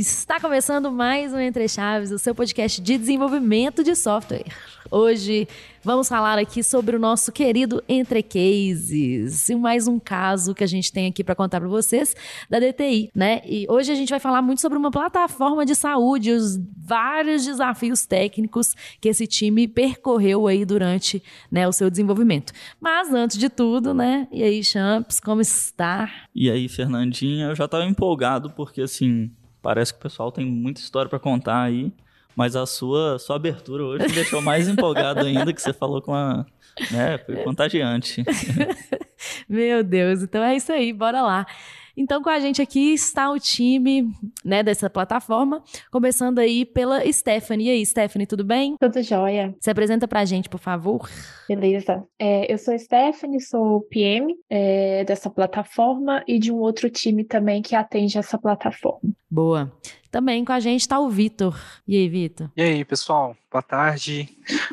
Está começando mais um Entre Chaves, o seu podcast de desenvolvimento de software. Hoje vamos falar aqui sobre o nosso querido Entre Cases e mais um caso que a gente tem aqui para contar para vocês da DTI, né? E hoje a gente vai falar muito sobre uma plataforma de saúde, os vários desafios técnicos que esse time percorreu aí durante né, o seu desenvolvimento. Mas antes de tudo, né? E aí, Champs, como está? E aí, Fernandinha, eu já estava empolgado porque assim parece que o pessoal tem muita história para contar aí. Mas a sua, sua abertura hoje me deixou mais empolgado ainda, que você falou com a. Né, foi contagiante. Meu Deus, então é isso aí, bora lá. Então, com a gente aqui está o time né, dessa plataforma, começando aí pela Stephanie. E aí, Stephanie, tudo bem? Tudo jóia. Se apresenta pra gente, por favor. Beleza. É, eu sou Stephanie, sou PM é, dessa plataforma e de um outro time também que atende essa plataforma. Boa. Também com a gente está o Vitor. E aí, Vitor? E aí, pessoal? Boa tarde.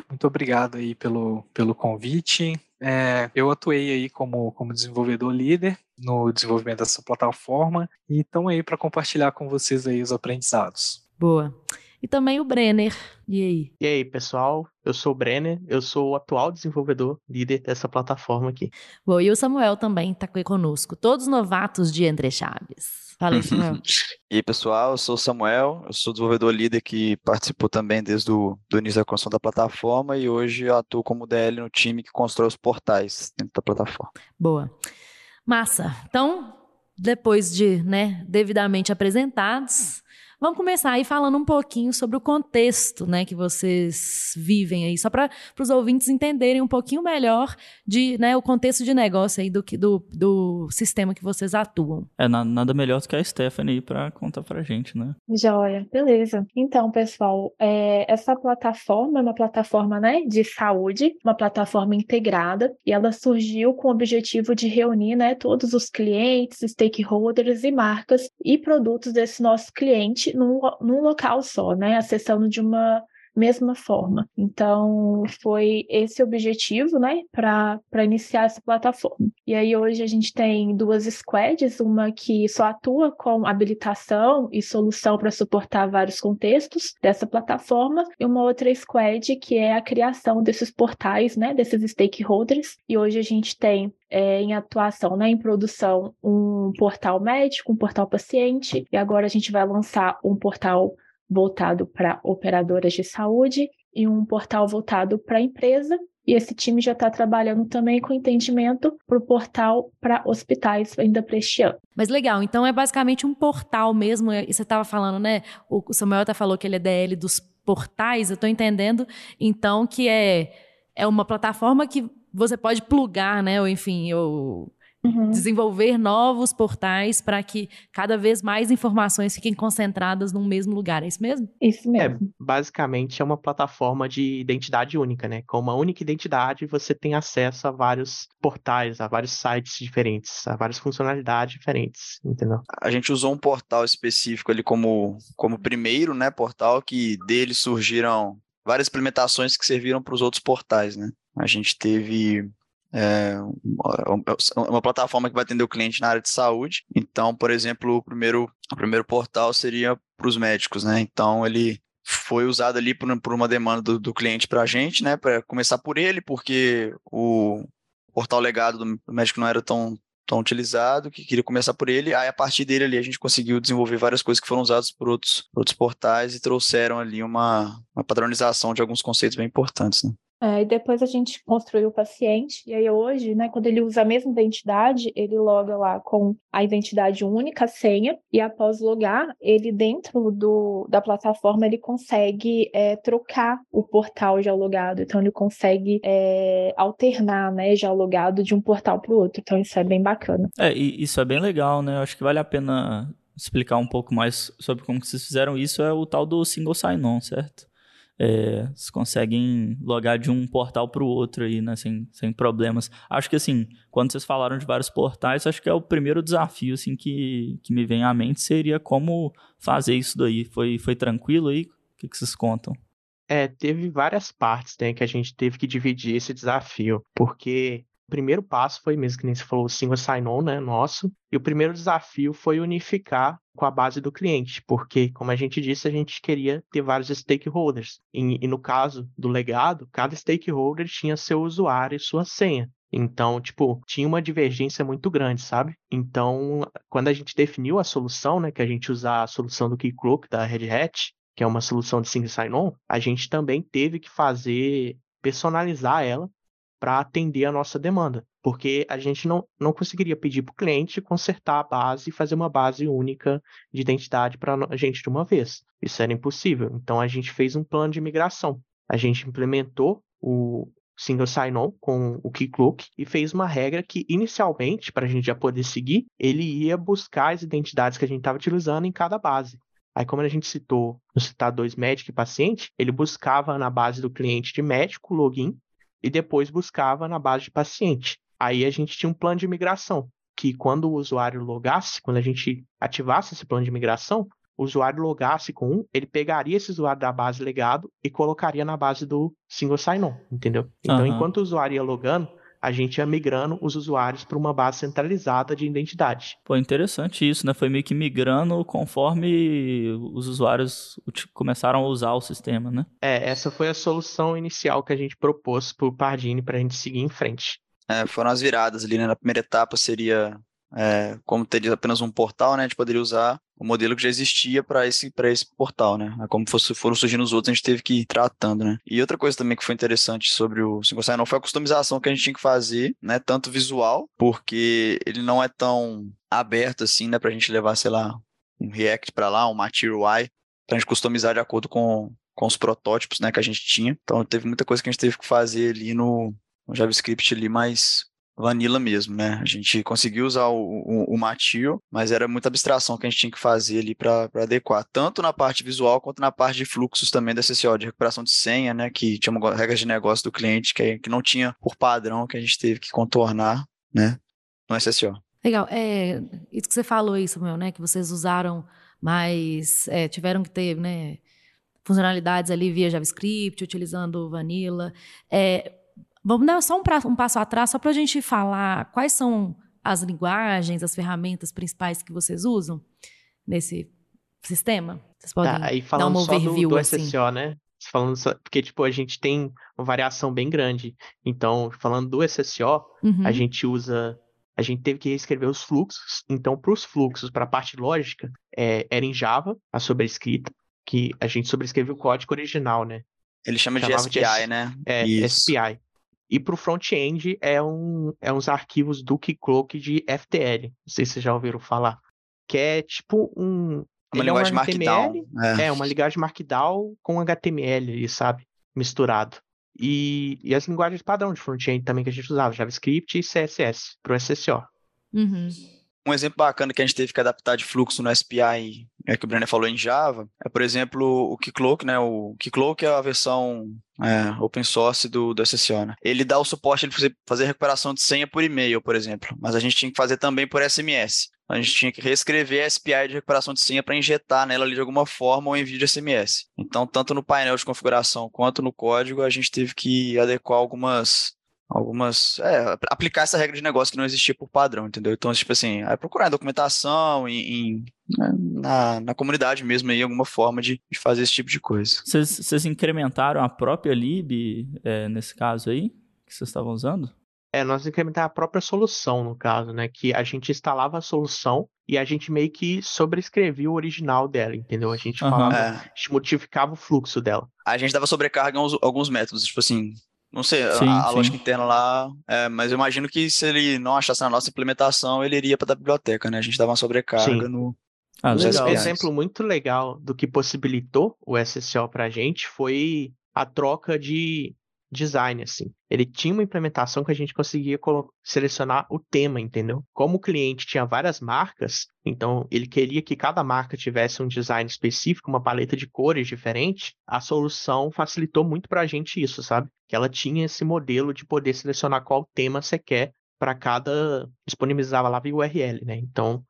Muito obrigado aí pelo, pelo convite. É, eu atuei aí como, como desenvolvedor líder no desenvolvimento dessa plataforma e estão aí para compartilhar com vocês aí os aprendizados. Boa. E também o Brenner. E aí? E aí, pessoal? Eu sou o Brenner, eu sou o atual desenvolvedor líder dessa plataforma aqui. Bom, e o Samuel também está aqui conosco. Todos novatos de Entre Chaves. Fala aí, Samuel. e aí, pessoal, eu sou o Samuel, eu sou desenvolvedor líder que participou também desde o do início da construção da plataforma e hoje eu atuo como DL no time que constrói os portais dentro da plataforma. Boa. Massa. Então, depois de, né, devidamente apresentados, Vamos começar aí falando um pouquinho sobre o contexto, né, que vocês vivem aí, só para os ouvintes entenderem um pouquinho melhor de, né, o contexto de negócio aí do, do, do sistema que vocês atuam. É nada melhor do que a Stephanie para contar para gente, né? Joia, beleza. Então, pessoal, é, essa plataforma é uma plataforma, né, de saúde, uma plataforma integrada, e ela surgiu com o objetivo de reunir, né, todos os clientes, stakeholders e marcas e produtos desse nosso cliente num, num local só, né? Acessando de uma mesma forma. Então, foi esse objetivo, né, para iniciar essa plataforma. E aí, hoje, a gente tem duas squads, uma que só atua com habilitação e solução para suportar vários contextos dessa plataforma, e uma outra squad que é a criação desses portais, né, desses stakeholders. E hoje a gente tem é, em atuação, né, em produção, um portal médico, um portal paciente, e agora a gente vai lançar um portal voltado para operadoras de saúde e um portal voltado para a empresa. E esse time já está trabalhando também com entendimento para o portal para hospitais ainda para este ano. Mas legal, então é basicamente um portal mesmo. E você estava falando, né? O Samuel até falou que ele é DL dos portais. Eu estou entendendo, então, que é, é uma plataforma que você pode plugar, né? Ou enfim, ou Uhum. Desenvolver novos portais para que cada vez mais informações fiquem concentradas num mesmo lugar, é isso mesmo? Isso mesmo. É, basicamente é uma plataforma de identidade única, né? Com uma única identidade você tem acesso a vários portais, a vários sites diferentes, a várias funcionalidades diferentes, entendeu? A gente usou um portal específico ali como, como primeiro, né, portal que dele surgiram várias implementações que serviram para os outros portais, né? A gente teve é uma plataforma que vai atender o cliente na área de saúde. Então, por exemplo, o primeiro, o primeiro portal seria para os médicos, né? Então, ele foi usado ali por, por uma demanda do, do cliente para a gente, né? Para começar por ele, porque o portal legado do médico não era tão, tão utilizado, que queria começar por ele. Aí, a partir dele ali, a gente conseguiu desenvolver várias coisas que foram usadas por outros, por outros portais e trouxeram ali uma, uma padronização de alguns conceitos bem importantes, né? É, e depois a gente construiu o paciente, e aí hoje, né, quando ele usa a mesma identidade, ele loga lá com a identidade única, a senha, e após logar, ele dentro do, da plataforma, ele consegue é, trocar o portal já logado, então ele consegue é, alternar, né, já logado de um portal para o outro, então isso é bem bacana. É, e isso é bem legal, né, eu acho que vale a pena explicar um pouco mais sobre como vocês fizeram isso, é o tal do single sign-on, certo? É, vocês conseguem logar de um portal para o outro aí, né, sem, sem problemas. Acho que, assim, quando vocês falaram de vários portais, acho que é o primeiro desafio, assim, que, que me vem à mente seria como fazer isso daí. Foi, foi tranquilo aí? O que, que vocês contam? É, teve várias partes, né, que a gente teve que dividir esse desafio, porque primeiro passo foi mesmo que nem você falou, o single sign-on, né, nosso. E o primeiro desafio foi unificar com a base do cliente, porque, como a gente disse, a gente queria ter vários stakeholders. E, e no caso do legado, cada stakeholder tinha seu usuário e sua senha. Então, tipo, tinha uma divergência muito grande, sabe? Então, quando a gente definiu a solução, né, que a gente usar a solução do Keycloak da Red Hat, que é uma solução de single sign-on, a gente também teve que fazer personalizar ela para atender a nossa demanda, porque a gente não, não conseguiria pedir para o cliente consertar a base e fazer uma base única de identidade para a gente de uma vez. Isso era impossível. Então a gente fez um plano de migração. A gente implementou o single sign-on com o Keycloak e fez uma regra que inicialmente, para a gente já poder seguir, ele ia buscar as identidades que a gente estava utilizando em cada base. Aí, como a gente citou no citar dois médico e paciente, ele buscava na base do cliente de médico, login, e depois buscava na base de paciente. Aí a gente tinha um plano de migração, que quando o usuário logasse, quando a gente ativasse esse plano de migração, o usuário logasse com um, ele pegaria esse usuário da base legado e colocaria na base do single sign-on, entendeu? Então, uhum. enquanto o usuário ia logando, a gente ia migrando os usuários para uma base centralizada de identidade. Pô, interessante isso, né? Foi meio que migrando conforme os usuários começaram a usar o sistema, né? É, essa foi a solução inicial que a gente propôs para o Pardini para a gente seguir em frente. É, foram as viradas ali, né? Na primeira etapa seria é, como teria apenas um portal, né, a gente poderia usar o modelo que já existia para esse, esse portal, né? Como fosse, foram surgindo os outros, a gente teve que ir tratando, né? E outra coisa também que foi interessante sobre o Single Sign-On foi a customização que a gente tinha que fazer, né? Tanto visual, porque ele não é tão aberto assim, né? Para a gente levar, sei lá, um React para lá, um Material UI, para a gente customizar de acordo com, com os protótipos, né? Que a gente tinha. Então teve muita coisa que a gente teve que fazer ali no, JavaScript ali mais vanilla mesmo, né? A gente conseguiu usar o, o, o Matio, mas era muita abstração que a gente tinha que fazer ali para adequar, tanto na parte visual quanto na parte de fluxos também da SSO, de recuperação de senha, né? Que tinha uma regras de negócio do cliente que, que não tinha por padrão, que a gente teve que contornar, né? No SSO. Legal. É, isso que você falou aí, Samuel, né? Que vocês usaram mais, é, tiveram que ter, né? Funcionalidades ali via JavaScript, utilizando Vanilla. É, Vamos dar só um, pra, um passo atrás, só para a gente falar quais são as linguagens, as ferramentas principais que vocês usam nesse sistema. Vocês podem tá, aí falando dar um overview, do, do assim. SSO, né? Falando só, porque, tipo, a gente tem uma variação bem grande. Então, falando do SSO, uhum. a gente usa a gente teve que reescrever os fluxos. Então, para os fluxos, para a parte lógica, é, era em Java, a sobrescrita, que a gente sobrescreveu o código original, né? Ele chama de SPI, de, né? É, Isso. SPI. E para o front-end é, um, é uns arquivos do Keycloak de FTL. Não sei se vocês já ouviram falar. Que é tipo um. Uma linguagem é um HTML, Markdown. É. é, uma linguagem Markdown com HTML, sabe? Misturado. E, e as linguagens padrão de front-end também que a gente usava, JavaScript e CSS para o SSO. Uhum. Um exemplo bacana que a gente teve que adaptar de fluxo no SPI, é que o Brenner falou em Java, é, por exemplo, o Keycloak, né? O Keycloak é a versão é, open source do, do SSO, né? Ele dá o suporte de fazer recuperação de senha por e-mail, por exemplo, mas a gente tinha que fazer também por SMS. A gente tinha que reescrever a SPI de recuperação de senha para injetar nela ali de alguma forma o envio de SMS. Então, tanto no painel de configuração quanto no código, a gente teve que adequar algumas algumas. É, aplicar essa regra de negócio que não existia por padrão, entendeu? Então, tipo assim, é procurar em documentação, em, em né, na, na comunidade mesmo aí, alguma forma de, de fazer esse tipo de coisa. Vocês incrementaram a própria lib é, nesse caso aí, que vocês estavam usando? É, nós incrementamos a própria solução, no caso, né? Que a gente instalava a solução e a gente meio que sobrescrevia o original dela, entendeu? A gente falava, é. a gente modificava o fluxo dela. A gente dava sobrecarga em alguns, alguns métodos, tipo assim, não sei, sim, a, a lógica interna lá, é, mas eu imagino que se ele não achasse na nossa implementação, ele iria para a biblioteca, né? A gente dava uma sobrecarga sim. no. Ah, um exemplo muito legal do que possibilitou o SSO para a gente foi a troca de design, assim. Ele tinha uma implementação que a gente conseguia selecionar o tema, entendeu? Como o cliente tinha várias marcas, então ele queria que cada marca tivesse um design específico, uma paleta de cores diferente, a solução facilitou muito para a gente isso, sabe? Que ela tinha esse modelo de poder selecionar qual tema você quer para cada. disponibilizava lá via URL, né? Então,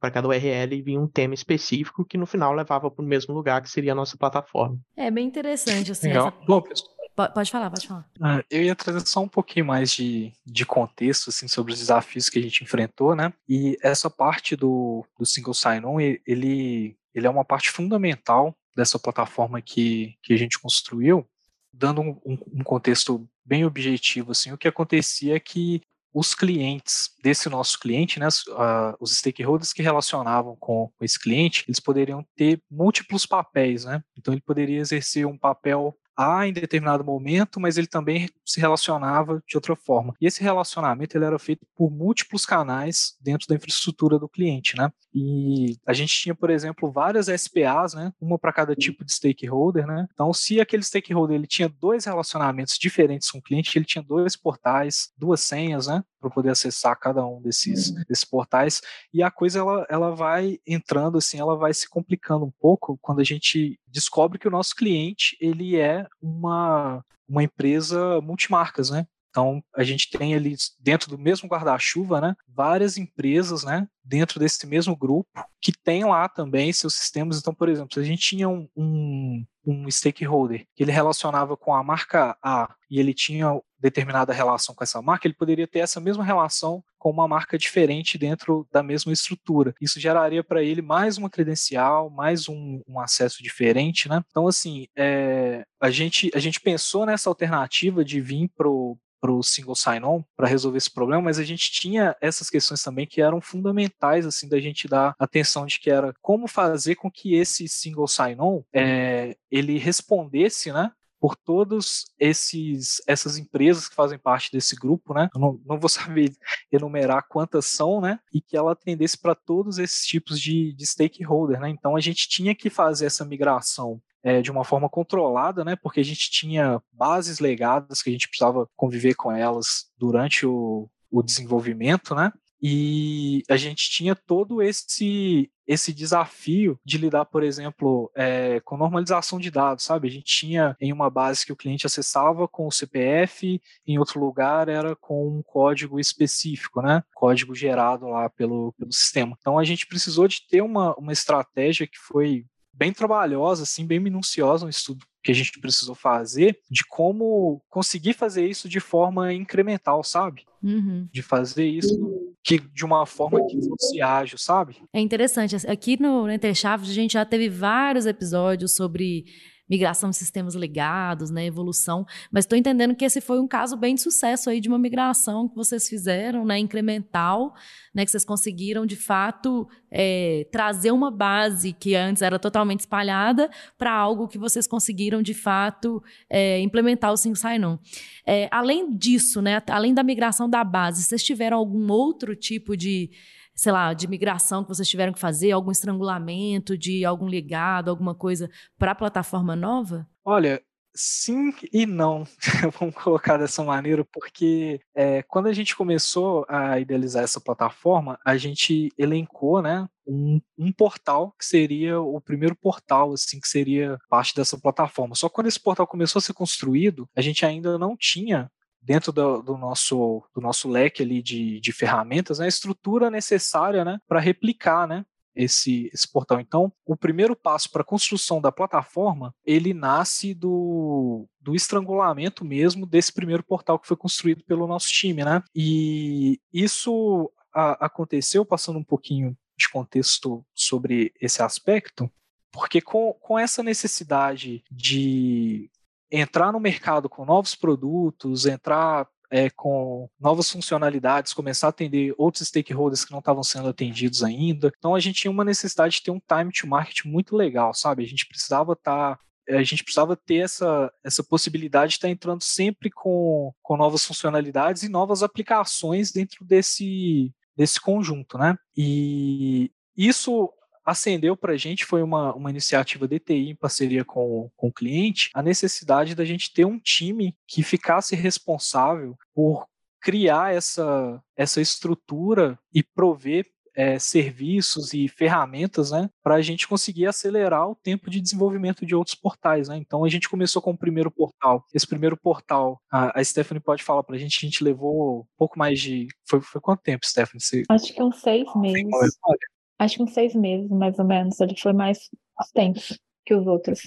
para cada URL vinha um tema específico que no final levava para o mesmo lugar que seria a nossa plataforma. É bem interessante assim. Legal. Essa... Bom, pessoal Pode falar, pode falar. Ah, eu ia trazer só um pouquinho mais de, de contexto assim, sobre os desafios que a gente enfrentou, né? E essa parte do, do single sign-on, ele, ele é uma parte fundamental dessa plataforma que, que a gente construiu, dando um, um contexto bem objetivo, assim, o que acontecia é que os clientes desse nosso cliente, né, os stakeholders que relacionavam com, com esse cliente, eles poderiam ter múltiplos papéis, né? Então ele poderia exercer um papel a em determinado momento, mas ele também se relacionava de outra forma. E esse relacionamento ele era feito por múltiplos canais dentro da infraestrutura do cliente, né? E a gente tinha, por exemplo, várias SPAs, né? Uma para cada tipo de stakeholder, né? Então, se aquele stakeholder ele tinha dois relacionamentos diferentes com o cliente, ele tinha dois portais, duas senhas, né? Para poder acessar cada um desses, uhum. desses portais. E a coisa ela, ela vai entrando assim, ela vai se complicando um pouco quando a gente descobre que o nosso cliente ele é uma, uma empresa multimarcas, né? Então, a gente tem ali dentro do mesmo guarda-chuva, né, várias empresas, né, dentro desse mesmo grupo que tem lá também seus sistemas. Então, por exemplo, se a gente tinha um, um, um stakeholder que ele relacionava com a marca A e ele tinha determinada relação com essa marca, ele poderia ter essa mesma relação com uma marca diferente dentro da mesma estrutura. Isso geraria para ele mais uma credencial, mais um, um acesso diferente, né? Então, assim, é, a, gente, a gente pensou nessa alternativa de vir pro para o single sign-on para resolver esse problema, mas a gente tinha essas questões também que eram fundamentais assim da gente dar atenção de que era como fazer com que esse single sign-on é, ele respondesse, né, por todos esses essas empresas que fazem parte desse grupo, né? Eu não, não vou saber enumerar quantas são, né? E que ela atendesse para todos esses tipos de, de stakeholder, né? Então a gente tinha que fazer essa migração é, de uma forma controlada, né? Porque a gente tinha bases legadas que a gente precisava conviver com elas durante o, o desenvolvimento, né? E a gente tinha todo esse esse desafio de lidar, por exemplo, é, com normalização de dados, sabe? A gente tinha em uma base que o cliente acessava com o CPF, em outro lugar era com um código específico, né? Código gerado lá pelo, pelo sistema. Então a gente precisou de ter uma, uma estratégia que foi bem trabalhosa, assim, bem minuciosa, um estudo que a gente precisou fazer de como conseguir fazer isso de forma incremental, sabe? Uhum. De fazer isso que de uma forma que fosse ágil, sabe? É interessante. Aqui no Entre Chaves a gente já teve vários episódios sobre migração de sistemas ligados, né, evolução, mas estou entendendo que esse foi um caso bem de sucesso aí de uma migração que vocês fizeram, né, incremental, né, que vocês conseguiram de fato é, trazer uma base que antes era totalmente espalhada para algo que vocês conseguiram de fato é, implementar o Single Sign-On. É, além disso, né, além da migração da base, vocês tiveram algum outro tipo de sei lá, de migração que vocês tiveram que fazer, algum estrangulamento de algum legado, alguma coisa para a plataforma nova? Olha, sim e não, vamos colocar dessa maneira, porque é, quando a gente começou a idealizar essa plataforma, a gente elencou, né, um, um, portal que seria o primeiro portal, assim, que seria parte dessa plataforma. Só quando esse portal começou a ser construído, a gente ainda não tinha dentro do, do, nosso, do nosso leque ali de, de ferramentas, né, a estrutura necessária né, para replicar né, esse, esse portal. Então, o primeiro passo para a construção da plataforma, ele nasce do, do estrangulamento mesmo desse primeiro portal que foi construído pelo nosso time, né? E isso a, aconteceu, passando um pouquinho de contexto sobre esse aspecto, porque com, com essa necessidade de entrar no mercado com novos produtos, entrar é, com novas funcionalidades, começar a atender outros stakeholders que não estavam sendo atendidos ainda. Então a gente tinha uma necessidade de ter um time to market muito legal, sabe? A gente precisava estar tá, a gente precisava ter essa, essa possibilidade de estar tá entrando sempre com, com novas funcionalidades e novas aplicações dentro desse, desse conjunto, né? E isso acendeu para a gente, foi uma, uma iniciativa DTI em parceria com, com o cliente, a necessidade da gente ter um time que ficasse responsável por criar essa, essa estrutura e prover é, serviços e ferramentas né, para a gente conseguir acelerar o tempo de desenvolvimento de outros portais. Né? Então a gente começou com o primeiro portal. Esse primeiro portal, a, a Stephanie pode falar para a gente, a gente levou um pouco mais de. Foi, foi quanto tempo, Stephanie? Você... Acho que uns seis meses acho que uns seis meses, mais ou menos. Ele foi mais tempo que os outros.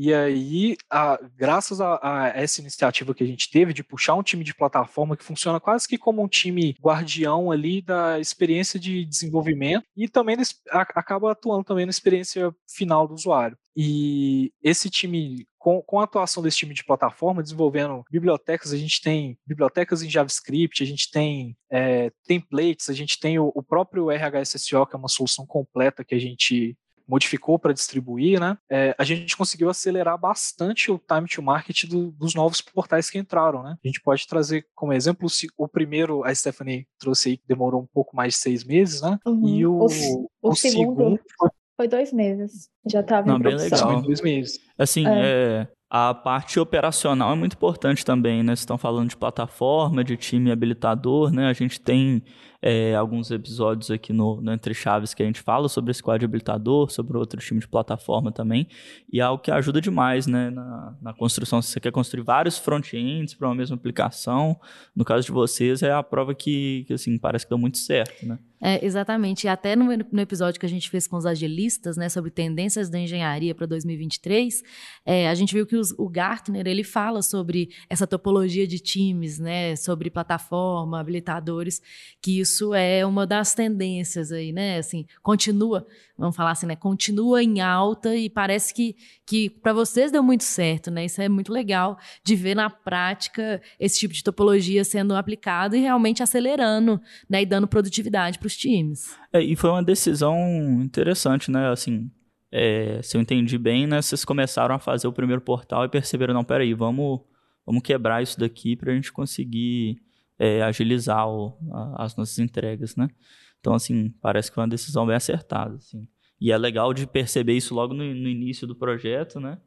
E aí, a, graças a, a, essa iniciativa que a gente teve de puxar um time de plataforma que funciona quase que como um time guardião ali da experiência de desenvolvimento e também acaba atuando também na experiência final do usuário. E esse time, com, com, a atuação desse time de plataforma, desenvolvendo bibliotecas, a gente tem bibliotecas em JavaScript, a gente tem é, templates, a gente tem o, o próprio RHSSO, que é uma solução completa que a gente modificou para distribuir, né? É, a gente conseguiu acelerar bastante o time to market do, dos novos portais que entraram, né? A gente pode trazer como exemplo o primeiro, a Stephanie trouxe aí, que demorou um pouco mais de seis meses, né? Uhum. E o, o, o segundo, segundo foi... foi dois meses. Já estava em produção. Bem legal. dois meses. Assim, é. é. A parte operacional é muito importante também, né? Vocês estão falando de plataforma, de time habilitador, né? A gente tem é, alguns episódios aqui no, no, Entre Chaves que a gente fala sobre squad habilitador, sobre outro time de plataforma também, e é algo que ajuda demais né, na, na construção. Se você quer construir vários front-ends para uma mesma aplicação, no caso de vocês, é a prova que, que assim, parece que deu muito certo, né? É, exatamente. E até no, no, episódio que a gente fez com os agilistas, né, sobre tendências da engenharia para 2023, é, a gente viu que os, o Gartner ele fala sobre essa topologia de times, né, sobre plataforma, habilitadores, que isso é uma das tendências aí, né? Assim, continua, vamos falar assim, né? Continua em alta e parece que, que para vocês deu muito certo, né? Isso é muito legal de ver na prática esse tipo de topologia sendo aplicado e realmente acelerando, né? E dando produtividade para os times. É, e foi uma decisão interessante, né? Assim, é, se eu entendi bem, né? Vocês começaram a fazer o primeiro portal e perceberam, não, peraí, vamos, vamos quebrar isso daqui para a gente conseguir é, agilizar o, a, as nossas entregas, né? Então, assim, parece que foi uma decisão bem acertada, assim. E é legal de perceber isso logo no, no início do projeto, né?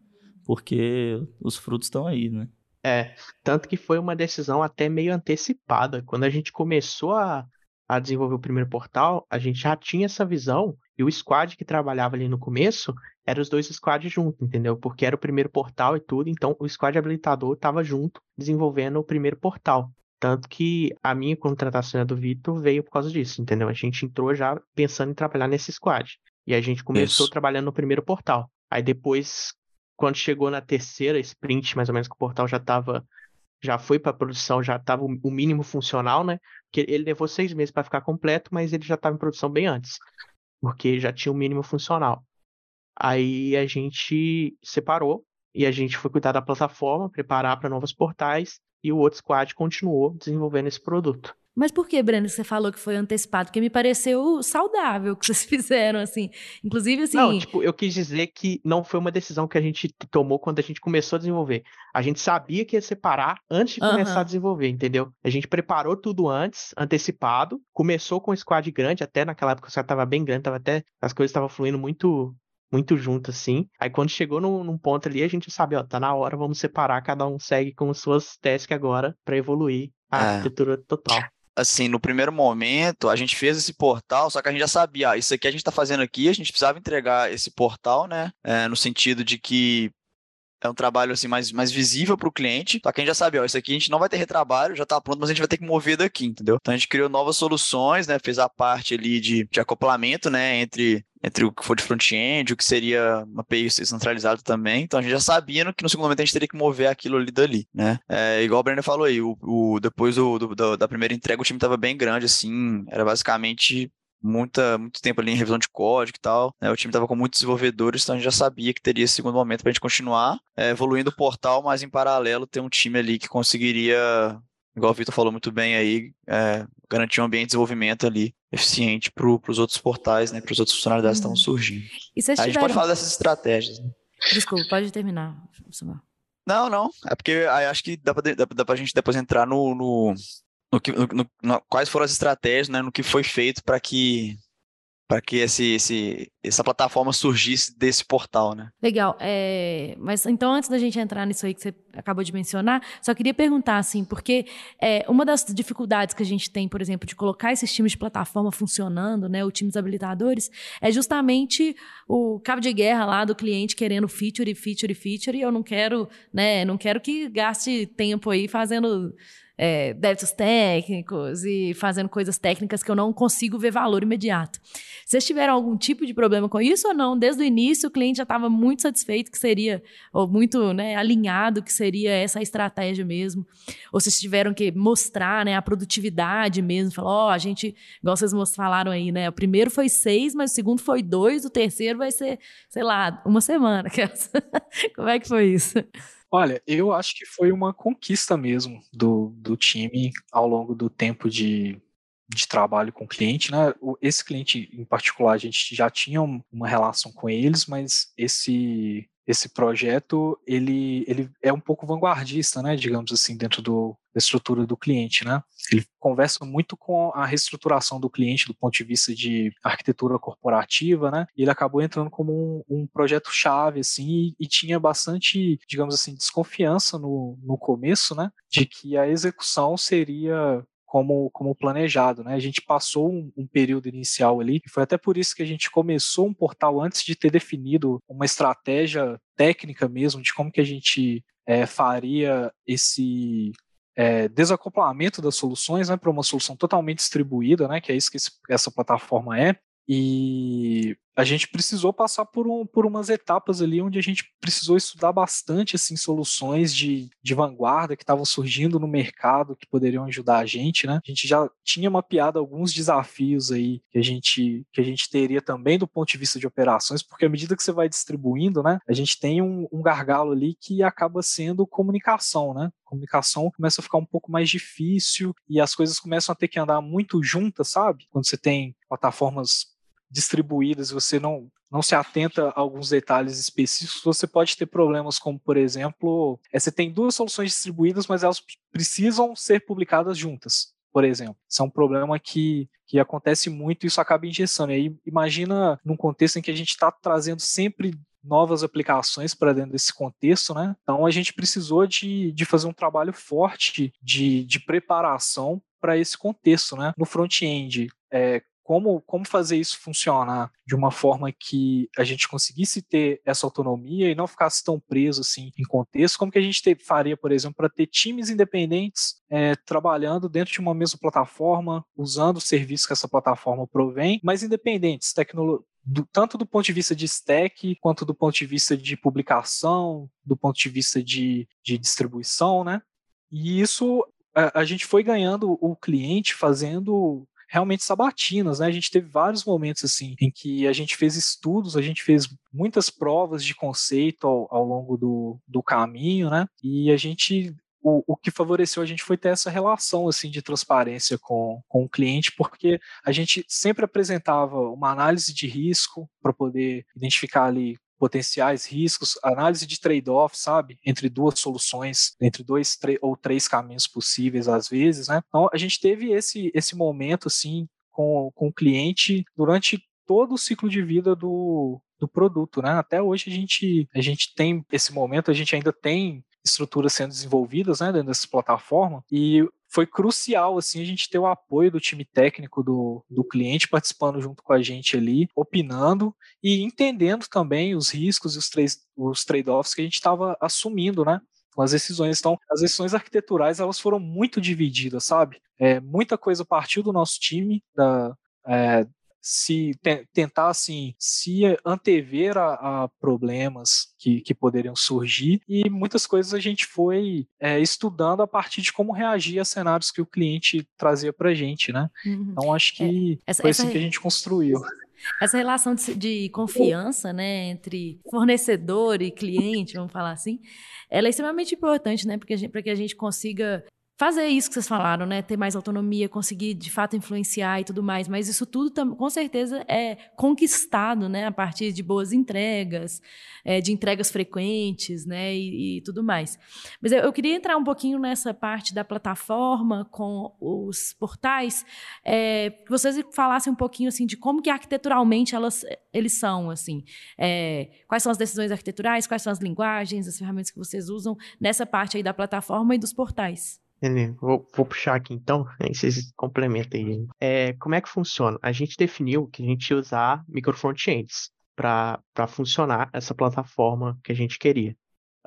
Porque os frutos estão aí, né? É, tanto que foi uma decisão até meio antecipada. Quando a gente começou a, a desenvolver o primeiro portal, a gente já tinha essa visão e o squad que trabalhava ali no começo era os dois squads juntos, entendeu? Porque era o primeiro portal e tudo, então o squad habilitador estava junto desenvolvendo o primeiro portal. Tanto que a minha contratação do Vitor veio por causa disso, entendeu? A gente entrou já pensando em trabalhar nesse squad. E a gente começou Isso. trabalhando no primeiro portal. Aí depois, quando chegou na terceira sprint, mais ou menos, que o portal já estava já foi para produção, já estava o mínimo funcional, né? Porque ele levou seis meses para ficar completo, mas ele já estava em produção bem antes, porque já tinha o mínimo funcional. Aí a gente separou e a gente foi cuidar da plataforma, preparar para novos portais e o outro squad continuou desenvolvendo esse produto. Mas por que, Breno, você falou que foi antecipado? Porque me pareceu saudável o que vocês fizeram, assim. Inclusive, assim. Não, tipo, eu quis dizer que não foi uma decisão que a gente tomou quando a gente começou a desenvolver. A gente sabia que ia separar antes de começar uhum. a desenvolver, entendeu? A gente preparou tudo antes, antecipado, começou com um squad grande, até naquela época o squad tava bem grande, tava até. As coisas estavam fluindo muito muito junto, assim. Aí quando chegou num, num, ponto ali, a gente sabe, ó, tá na hora, vamos separar, cada um segue com suas tasks agora para evoluir a é. arquitetura total. Assim, no primeiro momento, a gente fez esse portal, só que a gente já sabia, ah, isso aqui a gente tá fazendo aqui, a gente precisava entregar esse portal, né? É, no sentido de que é um trabalho assim mais, mais visível para o cliente. Só que a gente já sabe, ó, isso aqui a gente não vai ter retrabalho, já está pronto, mas a gente vai ter que mover daqui, entendeu? Então a gente criou novas soluções, né? Fez a parte ali de, de acoplamento, né? Entre entre o que for de front-end, o que seria uma API centralizado também. Então a gente já sabia que no segundo momento a gente teria que mover aquilo ali dali, né? É, igual o Breno falou aí, o, o depois do, do, da primeira entrega o time estava bem grande, assim, era basicamente muita, muito tempo ali em revisão de código e tal. Né? O time estava com muitos desenvolvedores, então a gente já sabia que teria esse segundo momento para a gente continuar é, evoluindo o portal, mas em paralelo ter um time ali que conseguiria, igual o Vitor falou muito bem aí, é, garantir um ambiente de desenvolvimento ali eficiente para os outros portais, né, para os outros funcionalidades que estavam uhum. surgindo. E tiveram... A gente pode falar dessas estratégias. Né? Desculpa, pode terminar. Não, não. É porque acho que dá para dá, dá a gente depois entrar no, no, no, que, no, no, quais foram as estratégias, né, no que foi feito para que para que esse, esse, essa plataforma surgisse desse portal, né? Legal. É, mas então, antes da gente entrar nisso aí que você acabou de mencionar, só queria perguntar, assim, porque é, uma das dificuldades que a gente tem, por exemplo, de colocar esses times de plataforma funcionando, né, os times habilitadores, é justamente o cabo de guerra lá do cliente querendo feature, feature, feature, e eu não quero, né, não quero que gaste tempo aí fazendo é, débitos técnicos e fazendo coisas técnicas que eu não consigo ver valor imediato. Vocês tiveram algum tipo de problema problema com isso ou não? Desde o início o cliente já estava muito satisfeito que seria, ou muito né, alinhado que seria essa estratégia mesmo. Ou vocês tiveram que mostrar né, a produtividade mesmo, falar, ó, oh, a gente, igual vocês falaram aí, né? O primeiro foi seis, mas o segundo foi dois, o terceiro vai ser, sei lá, uma semana. Como é que foi isso? Olha, eu acho que foi uma conquista mesmo do, do time ao longo do tempo de, de trabalho com o cliente, né? Esse cliente em particular, a gente já tinha uma relação com eles, mas esse esse projeto ele, ele é um pouco vanguardista, né, digamos assim, dentro do, da estrutura do cliente, né? Ele conversa muito com a reestruturação do cliente do ponto de vista de arquitetura corporativa, né? E ele acabou entrando como um, um projeto chave, assim, e, e, tinha bastante, digamos assim, desconfiança no, no começo, né? De que a execução seria como, como planejado, né? A gente passou um, um, período inicial ali, e foi até por isso que a gente começou um portal antes de ter definido uma estratégia técnica mesmo de como que a gente é, faria esse é, desacoplamento das soluções né, para uma solução totalmente distribuída, né, que é isso que esse, essa plataforma é. E a gente precisou passar por, um, por umas etapas ali onde a gente precisou estudar bastante assim soluções de, de vanguarda que estavam surgindo no mercado que poderiam ajudar a gente, né? A gente já tinha mapeado alguns desafios aí que a gente que a gente teria também do ponto de vista de operações, porque à medida que você vai distribuindo, né, a gente tem um, um gargalo ali que acaba sendo comunicação, né? comunicação começa a ficar um pouco mais difícil e as coisas começam a ter que andar muito juntas, sabe? Quando você tem plataformas distribuídas, você não, não se atenta a alguns detalhes específicos, você pode ter problemas como, por exemplo, é, você tem duas soluções distribuídas, mas elas precisam ser publicadas juntas, por exemplo. Isso é um problema que, que acontece muito e isso acaba engessando. E aí, imagina num contexto em que a gente está trazendo sempre novas aplicações para dentro desse contexto, né? Então a gente precisou de, de fazer um trabalho forte de, de preparação para esse contexto, né? No front-end, é, como, como fazer isso funcionar de uma forma que a gente conseguisse ter essa autonomia e não ficasse tão preso assim em contexto, como que a gente ter, faria, por exemplo, para ter times independentes é, trabalhando dentro de uma mesma plataforma, usando o serviço que essa plataforma provém, mas independentes, tecnologia do, tanto do ponto de vista de stack, quanto do ponto de vista de publicação, do ponto de vista de, de distribuição, né? E isso a, a gente foi ganhando o cliente fazendo realmente sabatinas, né? A gente teve vários momentos assim em que a gente fez estudos, a gente fez muitas provas de conceito ao, ao longo do, do caminho, né? E a gente o, o, que favoreceu a gente foi ter essa relação assim de transparência com, com o cliente, porque a gente sempre apresentava uma análise de risco para poder identificar ali potenciais riscos, análise de trade-off, sabe, entre duas soluções, entre dois ou três caminhos possíveis às vezes, né? Então a gente teve esse esse momento assim com, com o cliente durante todo o ciclo de vida do, do produto, né? Até hoje a gente a gente tem esse momento, a gente ainda tem estruturas sendo desenvolvidas, né, dentro dessa plataforma e foi crucial assim a gente ter o apoio do time técnico do, do cliente participando junto com a gente ali, opinando e entendendo também os riscos e os, os trade-offs que a gente estava assumindo, né? Com as decisões. Então, as decisões arquiteturais elas foram muito divididas, sabe? É, muita coisa partiu do nosso time, da, é, se te, tentar assim se antever a, a problemas que, que, poderiam surgir e muitas coisas a gente foi é, estudando a partir de como reagir a cenários que o cliente trazia para gente, né? Uhum. Então acho que é, essa, foi assim essa, que a gente construiu. Essa relação de, de, confiança, né, entre fornecedor e cliente, vamos falar assim, ela é extremamente importante, né, porque para que a gente consiga fazer isso que vocês falaram, né? Ter mais autonomia, conseguir de fato influenciar e tudo mais. Mas isso tudo, com certeza, é conquistado, né? A partir de boas entregas, é, de entregas frequentes, né? E, e tudo mais. Mas eu, eu, queria entrar um pouquinho nessa parte da plataforma com os portais, é, que vocês falassem um pouquinho assim de como que arquiteturalmente elas, eles são, assim. É, quais são as decisões arquiteturais, quais são as linguagens, as ferramentas que vocês usam nessa parte aí da plataforma e dos portais. Vou, vou, puxar aqui então, aí vocês complementem aí. É, como é que funciona? A gente definiu que a gente ia usar micro frontends para funcionar essa plataforma que a gente queria.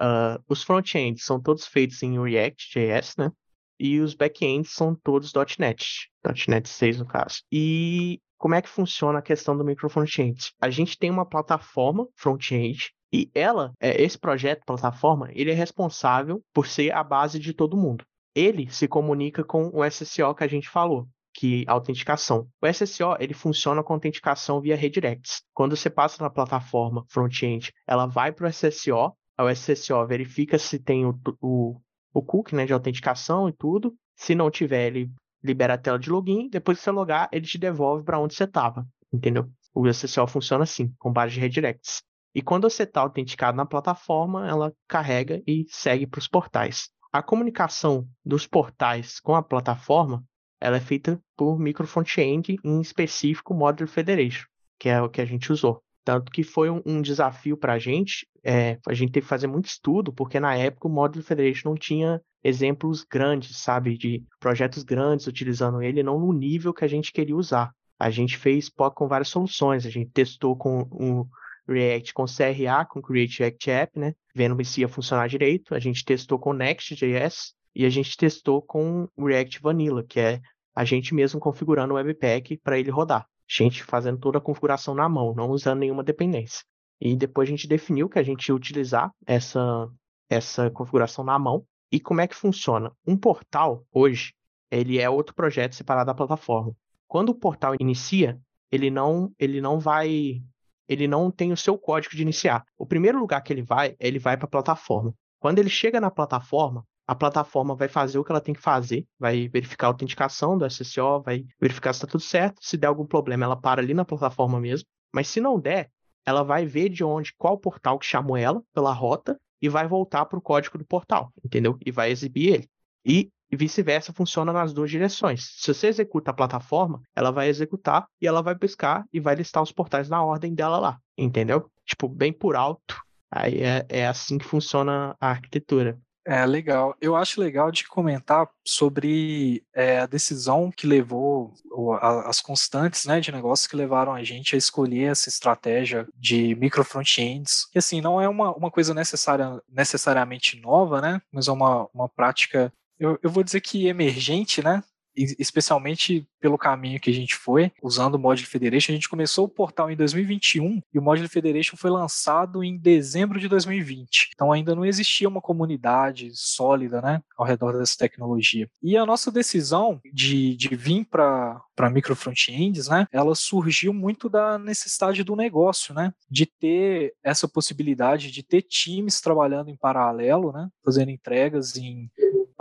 Uh, os frontends são todos feitos em React.js, né? E os backends são todos .NET, .NET 6 no caso. E como é que funciona a questão do micro front-end? A gente tem uma plataforma front-end e ela, é, esse projeto, plataforma, ele é responsável por ser a base de todo mundo. Ele se comunica com o SSO que a gente falou, que autenticação. O SSO ele funciona com autenticação via redirects. Quando você passa na plataforma front-end, ela vai para o SSO, o SSO verifica se tem o, o, o cookie né, de autenticação e tudo. Se não tiver, ele libera a tela de login. Depois que você logar, ele te devolve para onde você estava. Entendeu? O SSO funciona assim, com base de redirects. E quando você está autenticado na plataforma, ela carrega e segue para os portais. A comunicação dos portais com a plataforma ela é feita por micro front-end, em específico Model Federation, que é o que a gente usou. Tanto que foi um, um desafio para a gente, é, a gente teve que fazer muito estudo, porque na época o Model Federation não tinha exemplos grandes, sabe, de projetos grandes utilizando ele, não no nível que a gente queria usar. A gente fez POC com várias soluções, a gente testou com o React com CRA, com Create React App, né? Vendo se ia funcionar direito. A gente testou com Next.js e a gente testou com React Vanilla, que é a gente mesmo configurando o Webpack para ele rodar. A gente fazendo toda a configuração na mão, não usando nenhuma dependência. E depois a gente definiu que a gente ia utilizar essa, essa configuração na mão. E como é que funciona? Um portal, hoje, ele é outro projeto separado da plataforma. Quando o portal inicia, ele não, ele não vai ele não tem o seu código de iniciar. O primeiro lugar que ele vai, ele vai para a plataforma. Quando ele chega na plataforma, a plataforma vai fazer o que ela tem que fazer, vai verificar a autenticação do SSO, vai verificar se está tudo certo. Se der algum problema, ela para ali na plataforma mesmo. Mas se não der, ela vai ver de onde, qual portal que chamou ela pela rota e vai voltar para o código do portal, entendeu? E vai exibir ele. E vice-versa funciona nas duas direções. Se você executa a plataforma, ela vai executar e ela vai buscar e vai listar os portais na ordem dela lá, entendeu? Tipo, bem por alto. Aí é, é assim que funciona a arquitetura. É legal. Eu acho legal de comentar sobre é, a decisão que levou, as constantes né, de negócio que levaram a gente a escolher essa estratégia de micro front-ends. Que assim, não é uma, uma coisa necessária, necessariamente nova, né? Mas é uma, uma prática eu, eu, vou dizer que emergente, né? especialmente pelo caminho que a gente foi, usando o Module Federation. A gente começou o portal em 2021 e o Module Federation foi lançado em dezembro de 2020. Então ainda não existia uma comunidade sólida né, ao redor dessa tecnologia. E a nossa decisão de, de vir para para micro front-ends, né, ela surgiu muito da necessidade do negócio, né, de ter essa possibilidade de ter times trabalhando em paralelo, né, fazendo entregas em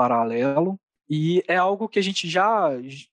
paralelo e é algo que a gente já,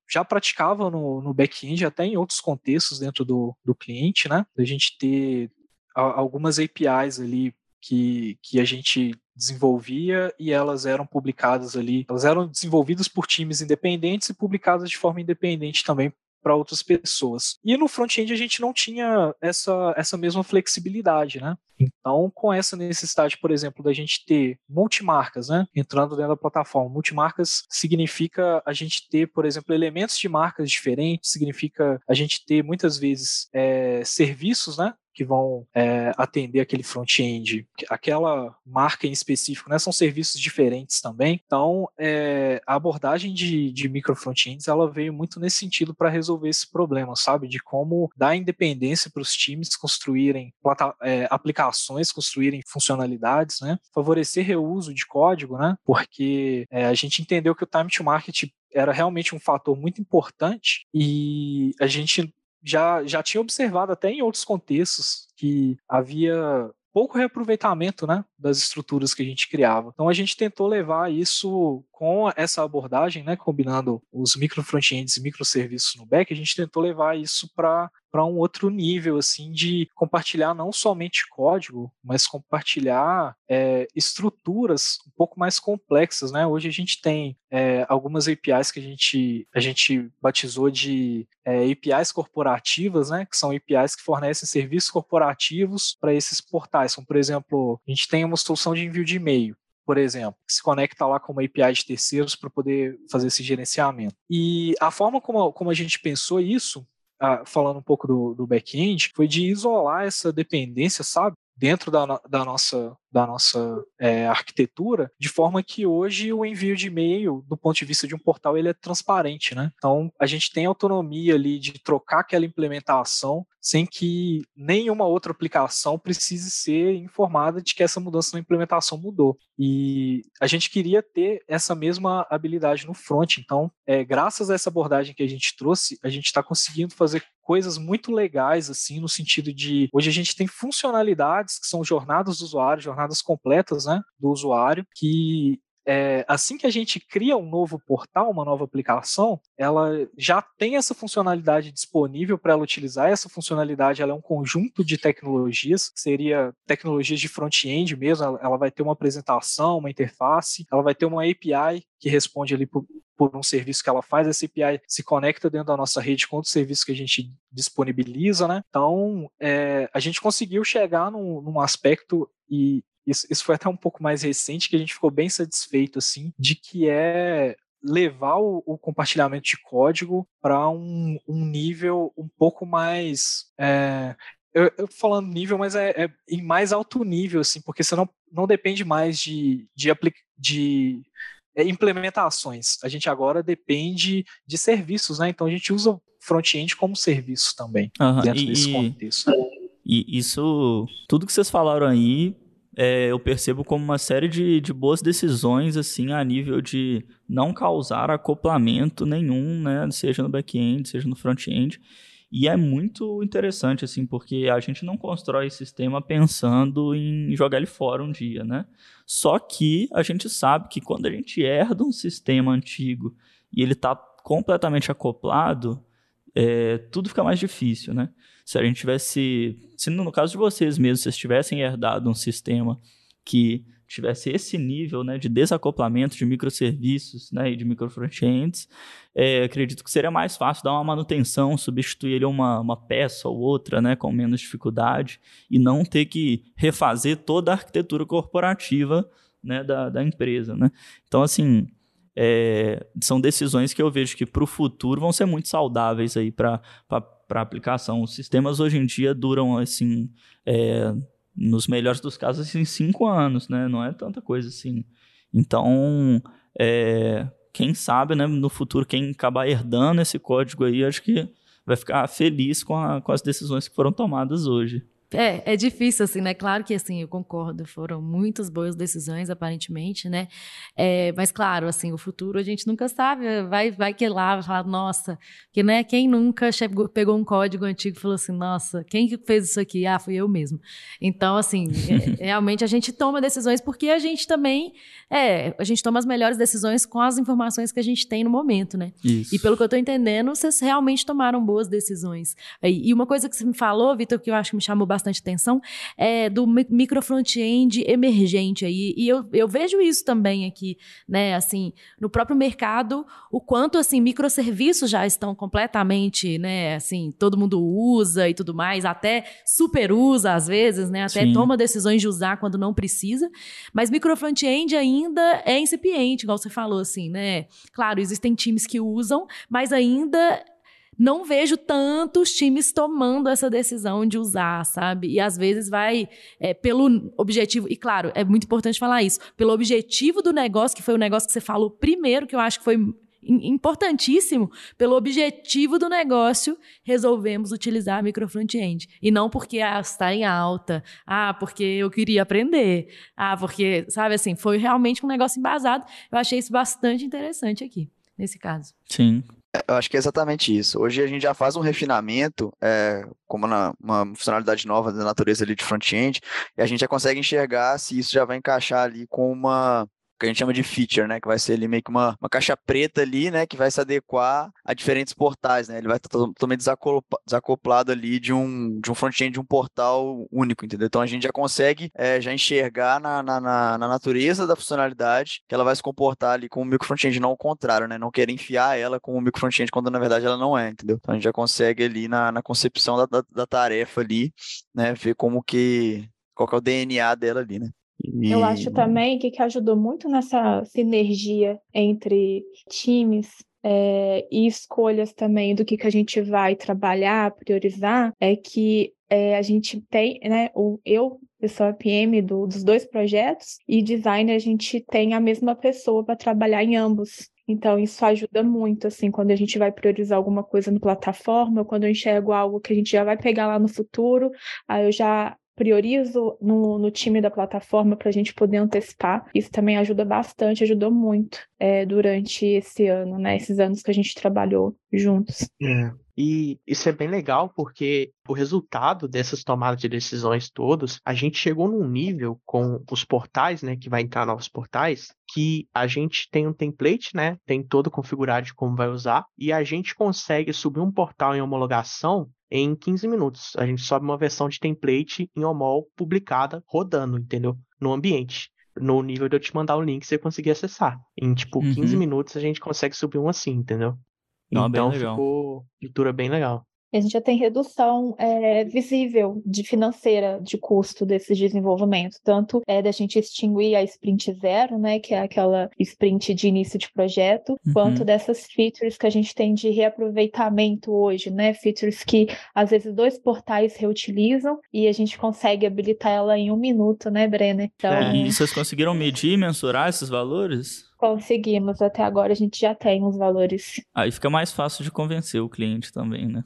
já praticava no, no back-end, até em outros contextos dentro do, do cliente, né? A gente ter algumas APIs ali que, que a gente desenvolvia e elas eram publicadas ali, elas eram desenvolvidas por times independentes e publicadas de forma independente também para outras pessoas. E no front-end a gente não tinha essa, essa mesma flexibilidade, né? Então, com essa necessidade, por exemplo, da gente ter multimarcas, né, entrando dentro da plataforma, multimarcas significa a gente ter, por exemplo, elementos de marcas diferentes, significa a gente ter muitas vezes é, serviços, né, que vão é, atender aquele front-end, aquela marca em específico, né? São serviços diferentes também. Então, é, a abordagem de, de micro front-ends, ela veio muito nesse sentido para resolver esse problema, sabe? De como dar independência para os times construírem é, aplicações, construírem funcionalidades, né? Favorecer reuso de código, né? Porque é, a gente entendeu que o time to market era realmente um fator muito importante e a gente já, já tinha observado até em outros contextos que havia pouco reaproveitamento né, das estruturas que a gente criava. Então a gente tentou levar isso com essa abordagem, né, combinando os micro frontends e microserviços no back, a gente tentou levar isso para para um outro nível assim de compartilhar não somente código, mas compartilhar é, estruturas um pouco mais complexas, né? Hoje a gente tem é, algumas APIs que a gente a gente batizou de é, APIs corporativas, né? Que são APIs que fornecem serviços corporativos para esses portais. Como por exemplo, a gente tem uma solução de envio de e-mail por exemplo, que se conecta lá com uma API de terceiros para poder fazer esse gerenciamento. E a forma como, como a gente pensou isso, ah, falando um pouco do, do back-end, foi de isolar essa dependência, sabe? Dentro da, da nossa da nossa é, arquitetura, de forma que hoje o envio de e-mail, do ponto de vista de um portal, ele é transparente, né? Então, a gente tem autonomia ali de trocar aquela implementação sem que nenhuma outra aplicação precise ser informada de que essa mudança na implementação mudou. E a gente queria ter essa mesma habilidade no front. Então, é, graças a essa abordagem que a gente trouxe, a gente está conseguindo fazer coisas muito legais, assim, no sentido de hoje a gente tem funcionalidades que são jornadas do usuário, jornadas completas, né, do usuário, que é, assim que a gente cria um novo portal, uma nova aplicação, ela já tem essa funcionalidade disponível para ela utilizar. Essa funcionalidade ela é um conjunto de tecnologias, seria tecnologias de front-end mesmo. Ela, ela, vai ter uma apresentação, uma interface, ela vai ter uma API que responde ali por, por um serviço que ela faz. Essa API se conecta dentro da nossa rede com o serviço que a gente disponibiliza, né? Então, é, a gente conseguiu chegar num, num aspecto e isso, isso foi até um pouco mais recente, que a gente ficou bem satisfeito, assim, de que é levar o, o compartilhamento de código para um, um, nível um pouco mais. É, eu, eu, falando nível, mas é, é, em mais alto nível, assim, porque você não, não depende mais de, de, de é, implementações. A gente agora depende de serviços, né? Então a gente usa front-end como serviço também, uhum, dentro e, desse contexto. E isso, tudo que vocês falaram aí, é, eu percebo como uma série de, de boas decisões, assim, a nível de não causar acoplamento nenhum, né? Seja no back-end, seja no front-end. E é muito interessante, assim, porque a gente não constrói sistema pensando em jogar ele fora um dia, né? Só que a gente sabe que quando a gente herda um sistema antigo e ele está completamente acoplado, é, tudo fica mais difícil, né? Se a gente tivesse, se no caso de vocês mesmos, vocês tivessem herdado um sistema que tivesse esse nível né, de desacoplamento de microserviços né, e de microfrontends, é, acredito que seria mais fácil dar uma manutenção, substituir uma, uma peça ou outra né, com menos dificuldade e não ter que refazer toda a arquitetura corporativa né, da, da empresa. Né? Então, assim, é, são decisões que eu vejo que para o futuro vão ser muito saudáveis aí para a aplicação. Os sistemas hoje em dia duram assim, é, nos melhores dos casos, assim, cinco anos, né? Não é tanta coisa assim. Então, é, quem sabe, né, no futuro, quem acabar herdando esse código aí, acho que vai ficar feliz com, a, com as decisões que foram tomadas hoje. É, é difícil, assim, né? Claro que, assim, eu concordo, foram muitas boas decisões, aparentemente, né? É, mas, claro, assim, o futuro a gente nunca sabe, vai, vai que lá, vai falar, nossa, que, né? Quem nunca chegou, pegou um código antigo e falou assim, nossa, quem que fez isso aqui? Ah, fui eu mesmo. Então, assim, é, realmente a gente toma decisões porque a gente também, é, a gente toma as melhores decisões com as informações que a gente tem no momento, né? Isso. E pelo que eu tô entendendo, vocês realmente tomaram boas decisões. E uma coisa que você me falou, Vitor, que eu acho que me chamou bastante bastante atenção, é do micro front-end emergente aí. E eu, eu vejo isso também aqui, né? Assim, no próprio mercado, o quanto, assim, microserviços já estão completamente, né? Assim, todo mundo usa e tudo mais, até super usa às vezes, né? Até Sim. toma decisões de usar quando não precisa. Mas micro front-end ainda é incipiente, igual você falou, assim, né? Claro, existem times que usam, mas ainda não vejo tantos times tomando essa decisão de usar, sabe? E às vezes vai é, pelo objetivo, e claro, é muito importante falar isso, pelo objetivo do negócio, que foi o negócio que você falou primeiro, que eu acho que foi importantíssimo pelo objetivo do negócio, resolvemos utilizar a micro front-end. E não porque ah, está em alta, ah, porque eu queria aprender, ah, porque, sabe assim, foi realmente um negócio embasado. Eu achei isso bastante interessante aqui, nesse caso. Sim, eu acho que é exatamente isso. Hoje a gente já faz um refinamento, é, como na, uma funcionalidade nova da natureza ali de front-end, e a gente já consegue enxergar se isso já vai encaixar ali com uma que a gente chama de feature, né? Que vai ser ali meio que uma, uma caixa preta ali, né? Que vai se adequar a diferentes portais, né? Ele vai estar totalmente desacoplado ali de um, de um front-end de um portal único, entendeu? Então a gente já consegue é, já enxergar na, na, na, natureza da funcionalidade que ela vai se comportar ali com o micro front-end, não o contrário, né? Não querer enfiar ela com o micro front-end quando na verdade ela não é, entendeu? Então a gente já consegue ali na, na concepção da, da, da tarefa ali, né? Ver como que qual é o DNA dela ali, né? E... Eu acho também que, que ajudou muito nessa sinergia entre times é, e escolhas também do que, que a gente vai trabalhar, priorizar, é que é, a gente tem, né, o, eu pessoa PM do, dos dois projetos, e design a gente tem a mesma pessoa para trabalhar em ambos. Então, isso ajuda muito, assim, quando a gente vai priorizar alguma coisa no plataforma, quando eu enxergo algo que a gente já vai pegar lá no futuro, aí eu já priorizo no, no time da plataforma para a gente poder antecipar. Isso também ajuda bastante, ajudou muito é, durante esse ano, né? Esses anos que a gente trabalhou juntos. É. E isso é bem legal porque o resultado dessas tomadas de decisões todas, a gente chegou num nível com os portais, né, que vai entrar novos portais, que a gente tem um template, né, tem todo configurado de como vai usar, e a gente consegue subir um portal em homologação em 15 minutos. A gente sobe uma versão de template em homol publicada, rodando, entendeu? No ambiente. No nível de eu te mandar o link, você conseguir acessar. Em, tipo, uhum. 15 minutos a gente consegue subir um assim, entendeu? Não, então ficou leitura bem legal a gente já tem redução é, visível de financeira de custo desses desenvolvimentos, tanto é da gente extinguir a sprint zero, né, que é aquela sprint de início de projeto, uhum. quanto dessas features que a gente tem de reaproveitamento hoje, né, features que às vezes dois portais reutilizam e a gente consegue habilitar ela em um minuto, né, Brenner? Então, é, e vocês conseguiram medir e mensurar esses valores? Conseguimos, até agora a gente já tem os valores. Aí fica mais fácil de convencer o cliente também, né?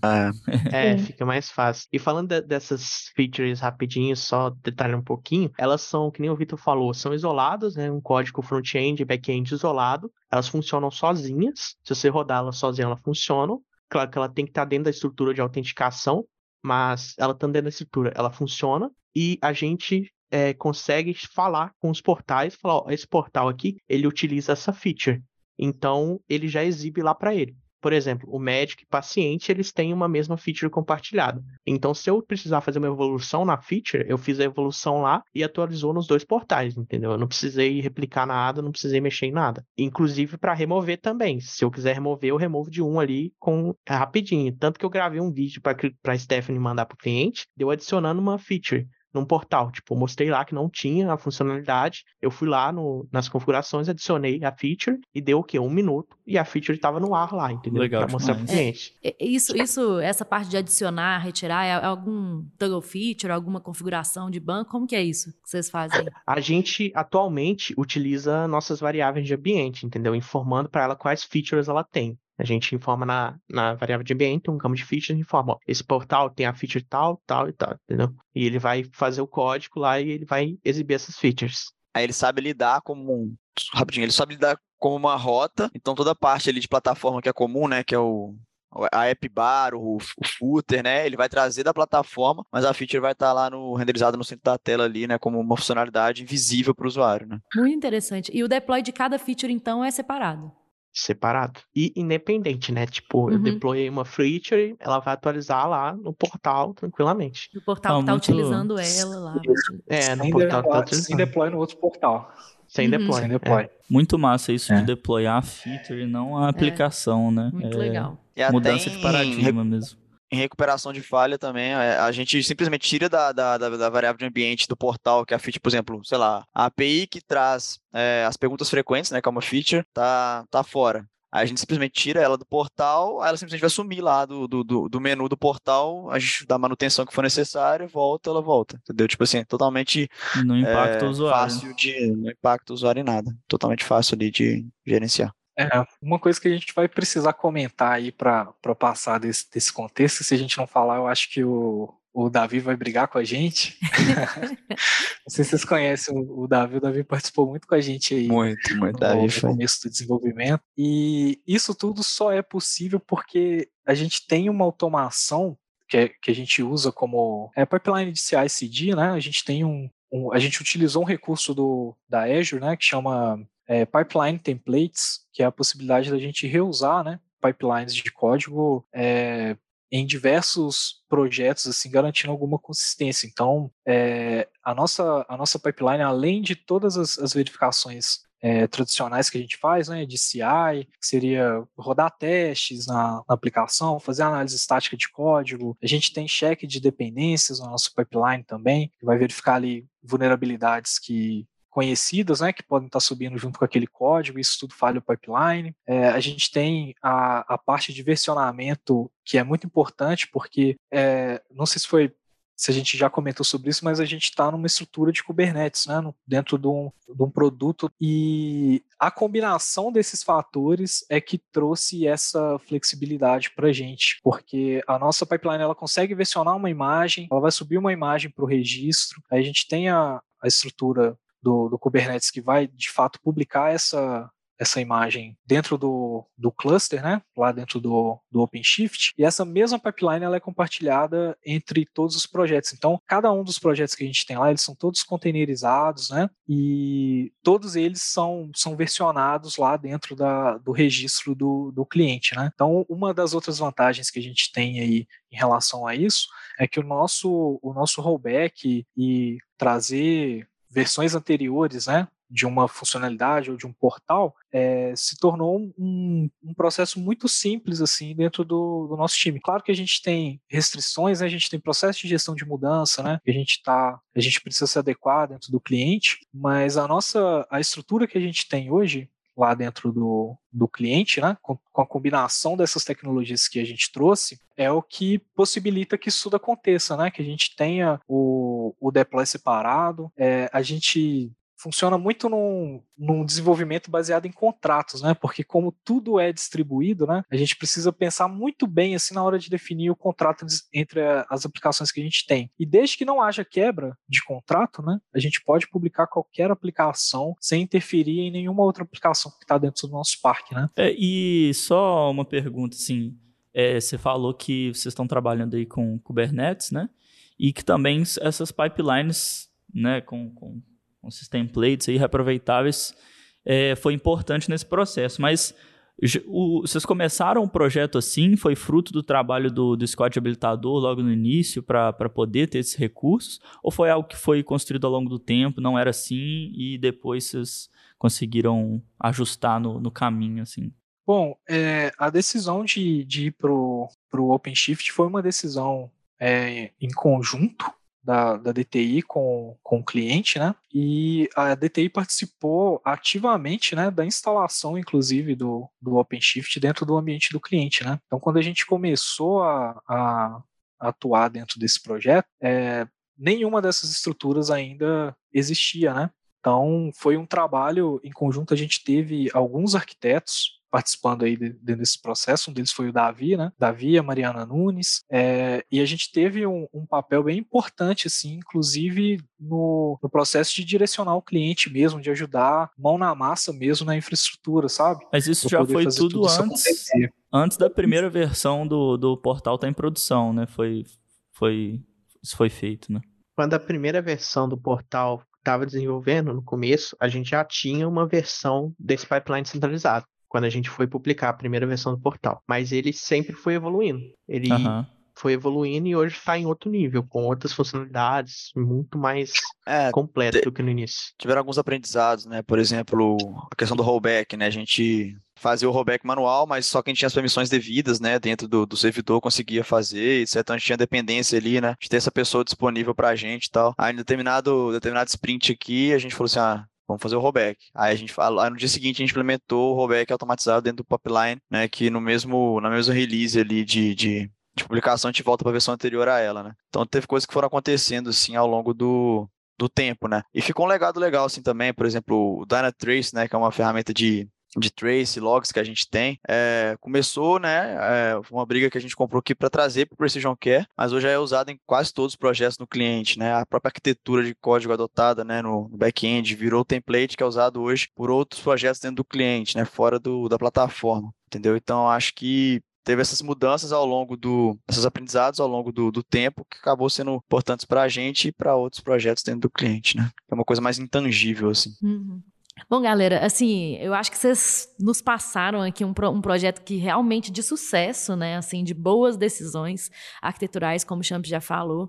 É, é fica mais fácil. E falando de, dessas features rapidinho, só detalhar um pouquinho, elas são, que nem o Vitor falou, são isoladas, né? Um código front-end e back-end isolado. Elas funcionam sozinhas. Se você rodar elas sozinha, elas funcionam. Claro que ela tem que estar dentro da estrutura de autenticação, mas ela estando dentro da estrutura, ela funciona. E a gente é, consegue falar com os portais, falar, ó, esse portal aqui, ele utiliza essa feature. Então, ele já exibe lá para ele. Por exemplo, o médico e paciente, eles têm uma mesma feature compartilhada. Então, se eu precisar fazer uma evolução na feature, eu fiz a evolução lá e atualizou nos dois portais, entendeu? Eu não precisei replicar nada, não precisei mexer em nada. Inclusive para remover também. Se eu quiser remover, eu removo de um ali com rapidinho. Tanto que eu gravei um vídeo para Stephanie mandar para o cliente, deu adicionando uma feature num portal. Tipo, eu mostrei lá que não tinha a funcionalidade. Eu fui lá no, nas configurações, adicionei a feature e deu o quê? Um minuto e a feature estava no ar lá, entendeu? Legal. Pra mostrar pro cliente. É, é, isso, isso, essa parte de adicionar, retirar, é algum toggle feature, alguma configuração de banco? Como que é isso que vocês fazem? A gente atualmente utiliza nossas variáveis de ambiente, entendeu? Informando para ela quais features ela tem. A gente informa na, na variável de ambiente, um campo de features, informa, ó, esse portal tem a feature tal, tal e tal, entendeu? E ele vai fazer o código lá e ele vai exibir essas features. Aí ele sabe lidar como um. Rapidinho, ele sabe lidar como uma rota, então toda a parte ali de plataforma que é comum, né? Que é o, a app bar, o, o footer, né? Ele vai trazer da plataforma, mas a feature vai estar lá no renderizado no centro da tela ali, né? Como uma funcionalidade invisível para o usuário, né? Muito interessante. E o deploy de cada feature, então, é separado separado. E independente, né? Tipo, uhum. eu deployei uma feature, ela vai atualizar lá no portal tranquilamente. No portal que tá muito... utilizando ela lá. É, no sem portal deploy, que tá utilizando. Sem deploy no outro portal. Sem uhum. deploy. Sem deploy. É. Muito massa isso é. de deployar a feature e não a é. aplicação, é. né? Muito legal. Mudança de paradigma mesmo em recuperação de falha também, é, a gente simplesmente tira da, da, da, da, variável de ambiente do portal, que é a feature, por exemplo, sei lá, a API que traz é, as perguntas frequentes, né, que é uma feature, tá, tá fora. Aí a gente simplesmente tira ela do portal, aí ela simplesmente vai sumir lá do, do, do menu do portal, a gente dá a manutenção que for necessária, volta, ela volta. Entendeu? Tipo assim, totalmente. Não impacta é, o usuário. Fácil de. Não impacta o usuário em nada. Totalmente fácil ali de gerenciar. É, uma coisa que a gente vai precisar comentar aí para passar desse, desse contexto, se a gente não falar, eu acho que o, o Davi vai brigar com a gente. Não sei se vocês conhecem o, Davi, o Davi participou muito com a gente aí. Muito, muito, no, Davi no começo do desenvolvimento. E isso tudo só é possível porque a gente tem uma automação que, é, que a gente usa como é, pipeline de CI/CD, né? A gente tem um, um, a gente utilizou um recurso do da Azure, né, que chama é, pipeline templates, que é a possibilidade da gente reusar, né, pipelines de código é, em diversos projetos, assim, garantindo alguma consistência. Então, é, a, nossa, a nossa pipeline, além de todas as, as verificações é, tradicionais que a gente faz, né, de CI, que seria rodar testes na, na, aplicação, fazer análise estática de código. A gente tem cheque de dependências no nosso pipeline também, que vai verificar ali vulnerabilidades que conhecidas, né, que podem estar subindo junto com aquele código, isso tudo falha o pipeline. É, a gente tem a, a parte de versionamento, que é muito importante, porque é, não sei se foi se a gente já comentou sobre isso, mas a gente está numa estrutura de Kubernetes, né, dentro de um, de um produto, e a combinação desses fatores é que trouxe essa flexibilidade para a gente, porque a nossa pipeline ela consegue versionar uma imagem, ela vai subir uma imagem para o registro, aí a gente tem a, a estrutura do, do, Kubernetes que vai de fato publicar essa, essa imagem dentro do, do cluster, né, lá dentro do, do OpenShift, e essa mesma pipeline ela é compartilhada entre todos os projetos. Então, cada um dos projetos que a gente tem lá, eles são todos containerizados, né, e todos eles são, são versionados lá dentro da, do registro do, do cliente, né. Então, uma das outras vantagens que a gente tem aí em relação a isso é que o nosso, o nosso rollback e trazer versões anteriores, né, de uma funcionalidade ou de um portal, é, se tornou um, um, processo muito simples assim dentro do, do, nosso time. Claro que a gente tem restrições, né? a gente tem processo de gestão de mudança, né? a gente tá, a gente precisa se adequar dentro do cliente, mas a nossa a estrutura que a gente tem hoje lá dentro do, do cliente, né, com, com, a combinação dessas tecnologias que a gente trouxe, é o que possibilita que isso tudo aconteça, né, que a gente tenha o, o deploy separado, é, a gente funciona muito num, num, desenvolvimento baseado em contratos, né? Porque como tudo é distribuído, né? A gente precisa pensar muito bem assim na hora de definir o contrato entre as aplicações que a gente tem. E desde que não haja quebra de contrato, né? A gente pode publicar qualquer aplicação sem interferir em nenhuma outra aplicação que está dentro do nosso parque, né? É, e só uma pergunta, assim, é, você falou que vocês estão trabalhando aí com Kubernetes, né? E que também essas pipelines, né, com, com esses templates aí reaproveitáveis, é, foi importante nesse processo. Mas o, vocês começaram o projeto assim? Foi fruto do trabalho do, do Scott habilitador logo no início para poder ter esses recursos? Ou foi algo que foi construído ao longo do tempo, não era assim, e depois vocês conseguiram ajustar no, no caminho, assim? Bom, é, a decisão de, de ir para o OpenShift foi uma decisão é, em conjunto da, da DTI com, com o cliente, né? E a DTI participou ativamente, né, da instalação, inclusive, do, do OpenShift dentro do ambiente do cliente, né? Então, quando a gente começou a, a atuar dentro desse projeto, é, nenhuma dessas estruturas ainda existia, né? Então, foi um trabalho em conjunto. A gente teve alguns arquitetos participando aí dentro desse processo. Um deles foi o Davi, né? Davi, a Mariana Nunes. É, e a gente teve um, um, papel bem importante, assim, inclusive no, no, processo de direcionar o cliente mesmo, de ajudar mão na massa mesmo na infraestrutura, sabe? Mas isso já foi tudo, tudo antes, antes da primeira versão do, do portal estar tá em produção, né? Foi, foi, isso foi feito, né? Quando a primeira versão do portal estava desenvolvendo no começo, a gente já tinha uma versão desse pipeline centralizado quando a gente foi publicar a primeira versão do portal. Mas ele sempre foi evoluindo. Ele uhum. foi evoluindo e hoje está em outro nível, com outras funcionalidades, muito mais é, completo do que no início. Tiveram alguns aprendizados, né? Por exemplo, a questão do rollback, né? A gente fazia o rollback manual, mas só quem tinha as permissões devidas, né, dentro do, do servidor conseguia fazer, etc. Então a gente tinha dependência ali, né, de ter essa pessoa disponível pra gente e tal. Aí em determinado, determinado sprint aqui, a gente falou assim, ah, vamos fazer o rollback. Aí a gente fala, aí no dia seguinte a gente implementou o rollback automatizado dentro do pipeline, né, que no mesmo na mesma release ali de, de, de publicação a gente volta para a versão anterior a ela, né? Então teve coisas que foram acontecendo assim ao longo do, do tempo, né? E ficou um legado legal assim também, por exemplo, o Dynatrace, né, que é uma ferramenta de de trace, logs que a gente tem. É, começou, né, é, uma briga que a gente comprou aqui para trazer para o Precision Care, mas hoje é usado em quase todos os projetos no cliente, né, a própria arquitetura de código adotada, né, no, no back-end virou template que é usado hoje por outros projetos dentro do cliente, né, fora do, da plataforma, entendeu? Então, acho que teve essas mudanças ao longo do, esses aprendizados ao longo do, do tempo que acabou sendo importantes para a gente e para outros projetos dentro do cliente, né? É uma coisa mais intangível, assim. Uhum. Bom, galera, assim, eu acho que vocês nos passaram aqui um, pro, um projeto que realmente de sucesso, né? Assim, de boas decisões arquiteturais, como o Champ já falou.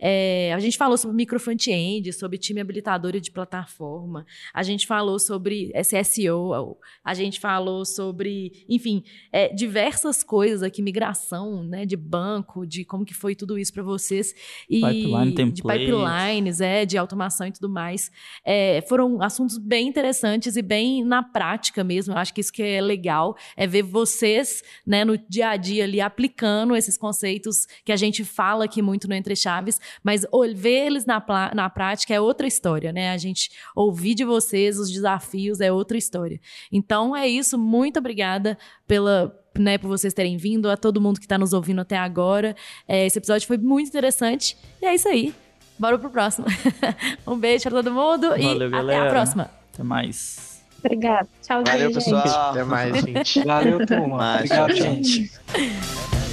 É, a gente falou sobre micro front-end, sobre time habilitador de plataforma. A gente falou sobre SSO. A gente falou sobre, enfim, é, diversas coisas aqui, migração, né? De banco, de como que foi tudo isso para vocês e Pipeline de pipelines, é, de automação e tudo mais. É, foram assuntos bem interessantes interessantes e bem na prática mesmo. Eu acho que isso que é legal é ver vocês, né, no dia a dia ali aplicando esses conceitos que a gente fala aqui muito no Entre Chaves, mas ver eles na, na prática é outra história, né? A gente ouvir de vocês os desafios é outra história. Então é isso, muito obrigada pela né, por vocês terem vindo, a todo mundo que está nos ouvindo até agora. É, esse episódio foi muito interessante. E é isso aí. Bora pro próximo. um beijo pra todo mundo Valeu, e galera. até a próxima. Até mais. Obrigada. Tchauzinho, Valeu, gente. pessoal. Até mais, gente. Valeu, turma. Mas, Obrigado, tchau, tchau. gente.